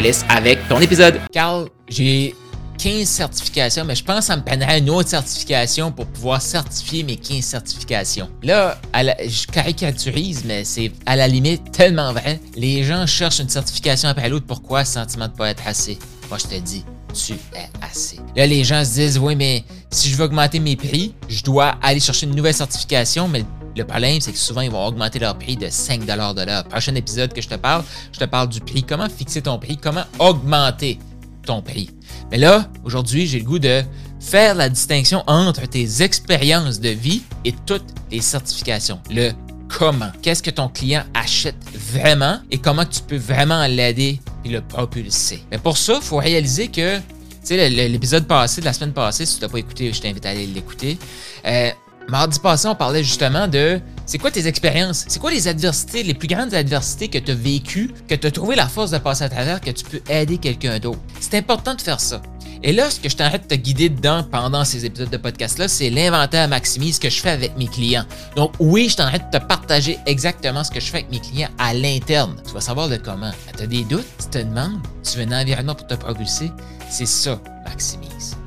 laisse avec ton épisode. Carl, j'ai 15 certifications, mais je pense que ça me prendrait une autre certification pour pouvoir certifier mes 15 certifications. Là, je caricaturise, mais c'est à la limite tellement vrai. Les gens cherchent une certification après l'autre. Pourquoi? Sentiment de pas être assez. Moi, je te dis, tu es assez. Là, les gens se disent, oui, mais si je veux augmenter mes prix, je dois aller chercher une nouvelle certification, mais le problème, c'est que souvent, ils vont augmenter leur prix de 5 de l'heure. Prochain épisode que je te parle, je te parle du prix. Comment fixer ton prix? Comment augmenter ton prix? Mais là, aujourd'hui, j'ai le goût de faire la distinction entre tes expériences de vie et toutes les certifications. Le comment. Qu'est-ce que ton client achète vraiment et comment tu peux vraiment l'aider et le propulser. Mais pour ça, il faut réaliser que, tu sais, l'épisode passé, de la semaine passée, si tu n'as pas écouté, je t'invite à aller l'écouter. Euh, mardi passé, on parlait justement de c'est quoi tes expériences? C'est quoi les adversités, les plus grandes adversités que tu as vécues, que tu as trouvé la force de passer à travers, que tu peux aider quelqu'un d'autre? C'est important de faire ça. Et là, ce que je t'arrête de te guider dedans pendant ces épisodes de podcast-là, c'est l'inventaire maximise que je fais avec mes clients. Donc oui, je t'arrête de te partager exactement ce que je fais avec mes clients à l'interne. Tu vas savoir le comment. Tu as des doutes, tu te demandes, tu veux un environnement pour te propulser, c'est ça, maximise.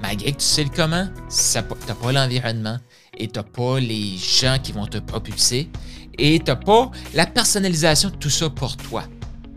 Malgré que tu sais le comment, tu n'as pas l'environnement et tu n'as pas les gens qui vont te propulser et tu n'as pas la personnalisation de tout ça pour toi.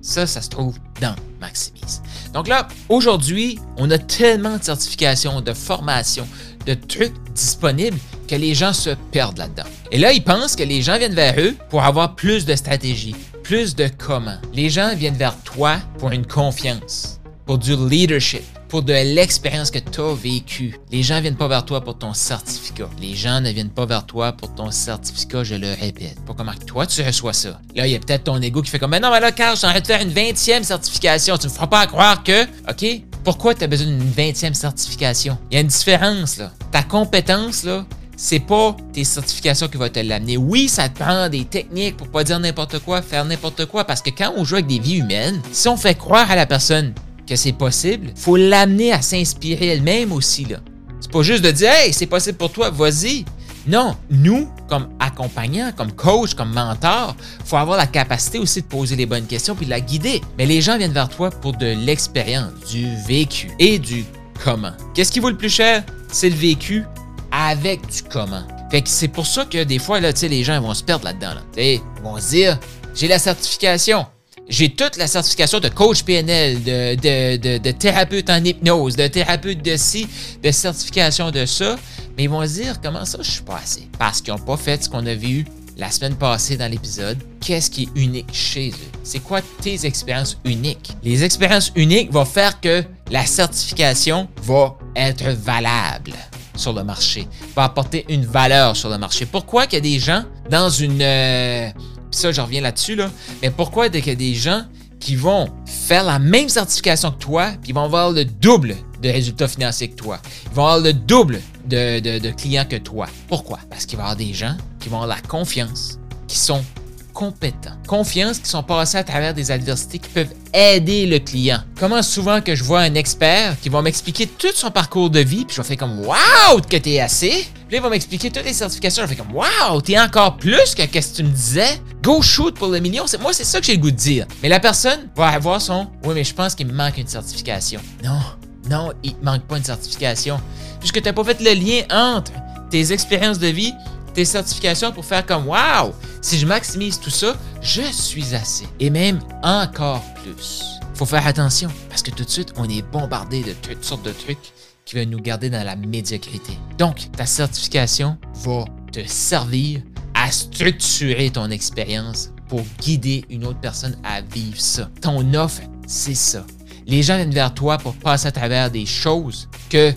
Ça, ça se trouve dans Maximise. Donc là, aujourd'hui, on a tellement de certifications, de formations, de trucs disponibles que les gens se perdent là-dedans. Et là, ils pensent que les gens viennent vers eux pour avoir plus de stratégie, plus de comment. Les gens viennent vers toi pour une confiance, pour du leadership, pour de l'expérience que tu as vécue. Les gens ne viennent pas vers toi pour ton certificat. Les gens ne viennent pas vers toi pour ton certificat, je le répète. Pour comment toi tu reçois ça. Là, il y a peut-être ton ego qui fait comme, mais non, mais là, Carl, je suis en train de faire une 20e certification. Tu me feras pas croire que, OK, pourquoi tu as besoin d'une 20e certification? Il y a une différence, là. Ta compétence, là, c'est pas tes certifications qui vont te l'amener. Oui, ça te prend des techniques pour pas dire n'importe quoi, faire n'importe quoi, parce que quand on joue avec des vies humaines, si on fait croire à la personne que c'est possible, faut l'amener à s'inspirer elle-même aussi. Là. C'est pas juste de dire Hey, c'est possible pour toi, vas-y. Non, nous, comme accompagnants, comme coach, comme mentor, faut avoir la capacité aussi de poser les bonnes questions puis de la guider. Mais les gens viennent vers toi pour de l'expérience, du vécu et du comment. Qu'est-ce qui vaut le plus cher? C'est le vécu avec du comment. Fait que c'est pour ça que des fois, là, les gens vont se perdre là-dedans. Là. Ils vont se dire, j'ai la certification, j'ai toute la certification de coach PNL, de, thérapeute en hypnose, de thérapeute de ci, de certification de ça. Mais ils vont se dire comment ça, je suis pas assez? Parce qu'ils n'ont pas fait ce qu'on a vu la semaine passée dans l'épisode. Qu'est-ce qui est unique chez eux? C'est quoi tes expériences uniques? Les expériences uniques vont faire que la certification va être valable sur le marché, va apporter une valeur sur le marché. Pourquoi qu'il y a des gens dans une, euh, puis ça, je reviens là-dessus, là. Mais pourquoi dès y des gens qui vont faire la même certification que toi, puis vont avoir le double de résultats financiers que toi? Ils vont avoir le double de, clients que toi. Pourquoi? Parce qu'il va y avoir des gens qui vont avoir la confiance, qui sont compétents. Confiance qui sont passés à travers des adversités qui peuvent aider le client. Comment souvent que je vois un expert qui va m'expliquer tout son parcours de vie, puis je vais faire comme Waouh, que t'es assez! Puis il va m'expliquer toutes les certifications, je faire comme Waouh, t'es encore plus que qu'est-ce que tu me disais? Go shoot pour le million. Moi, c'est ça que j'ai le goût de dire. Mais la personne va avoir son Oui, mais je pense qu'il me manque une certification. Non, non, il te manque pas une certification. Puisque tu n'as pas fait le lien entre tes expériences de vie tes certifications pour faire comme Wow! Si je maximise tout ça, je suis assez. Et même encore plus. Faut faire attention parce que tout de suite, on est bombardé de toutes sortes de trucs qui veulent nous garder dans la médiocrité. Donc, ta certification va te servir à structurer ton expérience pour guider une autre personne à vivre ça. Ton offre, c'est ça. Les gens viennent vers toi pour passer à travers des choses que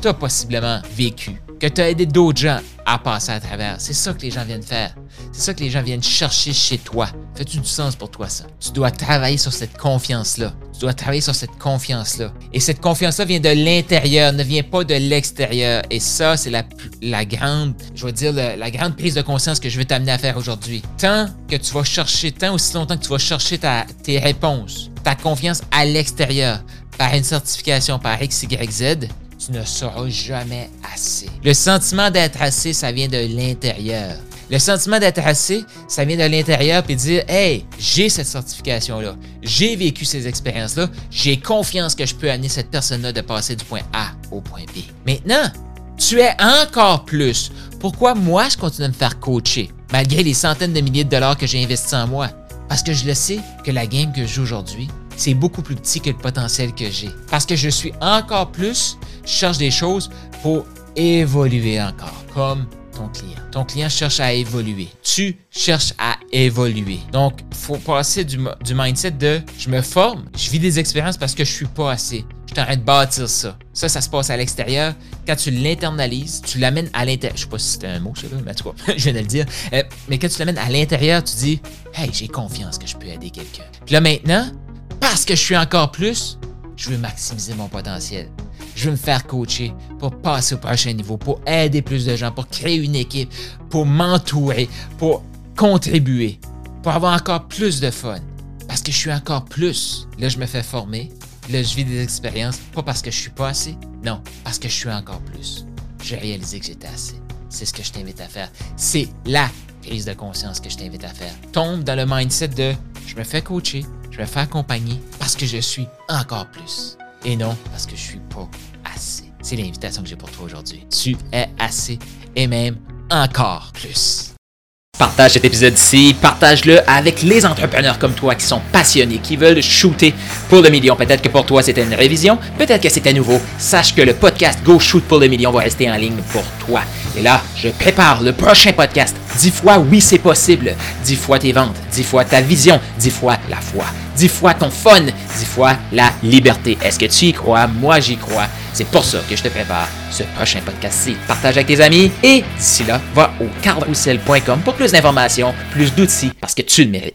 tu as possiblement vécues que tu as aidé d'autres gens à passer à travers. C'est ça que les gens viennent faire. C'est ça que les gens viennent chercher chez toi. Fais-tu du sens pour toi, ça? Tu dois travailler sur cette confiance-là. Tu dois travailler sur cette confiance-là. Et cette confiance-là vient de l'intérieur, ne vient pas de l'extérieur. Et ça, c'est la, la grande, je veux dire, la, grande prise de conscience que je veux t'amener à faire aujourd'hui. Tant que tu vas chercher, tant aussi longtemps que tu vas chercher tes réponses, ta confiance à l'extérieur, par une certification, par X, Y, Z, tu ne seras jamais assez. Le sentiment d'être assez, ça vient de l'intérieur. Le sentiment d'être assez, ça vient de l'intérieur puis dire Hey, j'ai cette certification-là, j'ai vécu ces expériences-là, j'ai confiance que je peux amener cette personne-là de passer du point A au point B. Maintenant, tu es encore plus. Pourquoi moi je continue à me faire coacher, malgré les centaines de milliers de dollars que j'ai investis en moi? Parce que je le sais que la game que je joue aujourd'hui, c'est beaucoup plus petit que le potentiel que j'ai. Parce que je suis encore plus, je cherche des choses pour évoluer encore, comme ton client. Ton client cherche à évoluer. Tu cherches à évoluer. Donc, faut passer du, mindset de je me forme, je vis des expériences parce que je suis pas assez. Je train de bâtir ça. Ça, ça se passe à l'extérieur. Quand tu l'internalises, tu l'amènes à l'intérieur. Je sais pas si c'était un mot, ça, là, mais en tout cas, je viens de le dire. Euh, mais quand tu l'amènes à l'intérieur, tu dis Hey, j'ai confiance que je peux aider quelqu'un. Puis là, maintenant, parce que je suis encore plus, je veux maximiser mon potentiel. Je veux me faire coacher pour passer au prochain niveau, pour aider plus de gens, pour créer une équipe, pour m'entourer, pour contribuer, pour avoir encore plus de fun. Parce que je suis encore plus. Là, je me fais former. Là, je vis des expériences, pas parce que je suis pas assez, non, parce que je suis encore plus. J'ai réalisé que j'étais assez. C'est ce que je t'invite à faire. C'est la prise de conscience que je t'invite à faire. Tombe dans le mindset de je me fais coacher, je me fais accompagner parce que je suis encore plus. Et non parce que je suis pas assez. C'est l'invitation que j'ai pour toi aujourd'hui. Tu es assez et même encore plus. Partage cet épisode-ci, partage-le avec les entrepreneurs comme toi qui sont passionnés, qui veulent shooter pour le million. Peut-être que pour toi c'était une révision, peut-être que c'était nouveau. Sache que le podcast Go Shoot pour le million va rester en ligne pour toi. Et là, je prépare le prochain podcast. Dix fois oui c'est possible. Dix fois tes ventes, dix fois ta vision, dix fois la foi, dix fois ton fun, dix fois la liberté. Est-ce que tu y crois? Moi j'y crois. C'est pour ça que je te prépare ce prochain podcast-ci. Partage avec tes amis et d'ici là, va au carlroussel.com pour plus d'informations, plus d'outils parce que tu le mérites.